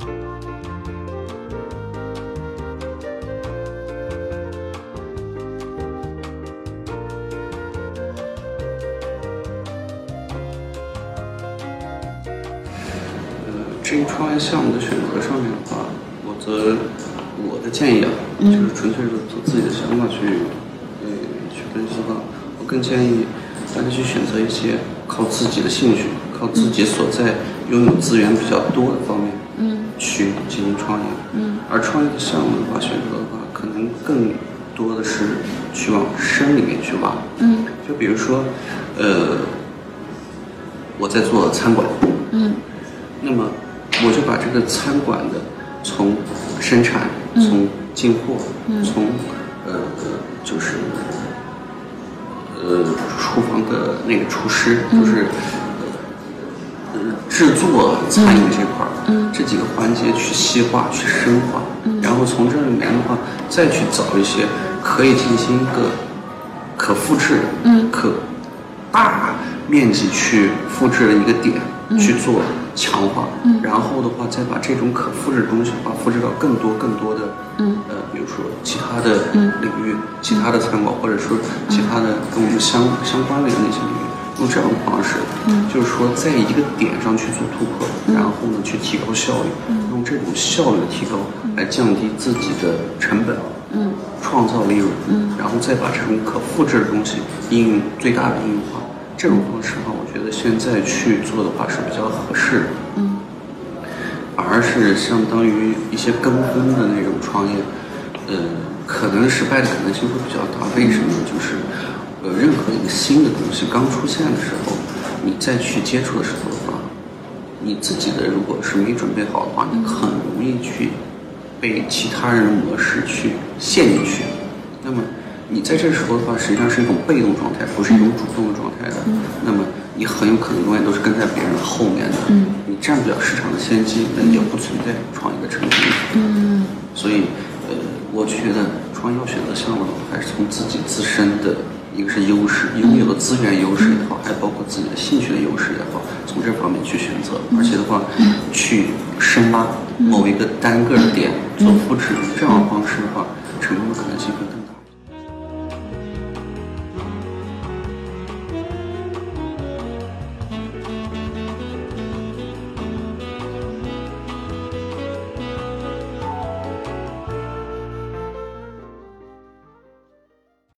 呃，至于创业项目的选择上面的话，我则我的建议啊，就是纯粹是从自己的想法去，呃，去分析吧，我更建议大家去选择一些靠自己的兴趣、靠自己所在拥有资源比较多的方面，嗯去进行创业。嗯。而创业的项目的话，选择的话，可能更多的是去往深里面去挖。嗯。就比如说，呃，我在做餐馆，嗯。那么我就把这个餐馆的从生产、嗯。从进货、嗯。从呃就是呃厨房的那个厨师，嗯就是呃制作餐饮这块儿，嗯。这几个环节去细化、去深化，嗯。然后从这里面的话，再去找一些可以进行一个可复制的、嗯。可大面积去复制的一个点、去做强化，嗯。然后的话再把这种可复制的东西的话复制到更多更多的，嗯。呃，比如说其他的嗯。领域、其他的餐馆，或者说其他的跟我们相相关联的那些领域，用这样的方式，嗯就是说在一个点上去做突破，然后呢去提高效率，用这种效率的提高来降低自己的成本，嗯创造利润，嗯然后再把这种可复制的东西应用最大的应用化。这种方式的话，我觉得现在去做的话是比较合适的。嗯而是相当于一些跟风的那种创业，呃，可能失败的可能性会比较大。为什么呢？就是，新的东西刚出现的时候，你再去接触的时候的话，你自己的如果是没准备好的话，你很容易去被其他人的模式去陷进去。那么你在这时候的话，实际上是一种被动状态，不是一种主动的状态的。那么你很有可能永远都是跟在别人后面的。嗯你占不了市场的先机，那也不存在创业的成功。嗯所以，呃，我觉得创业要选择项目的话，还是从自己自身的一个是优势，拥有的资源优势也好，还包括自己的兴趣的优势也好，从这方面去选择，而且的话，去深挖某一个单个的点做复制，这样的方式的话，成功的可能性会更大。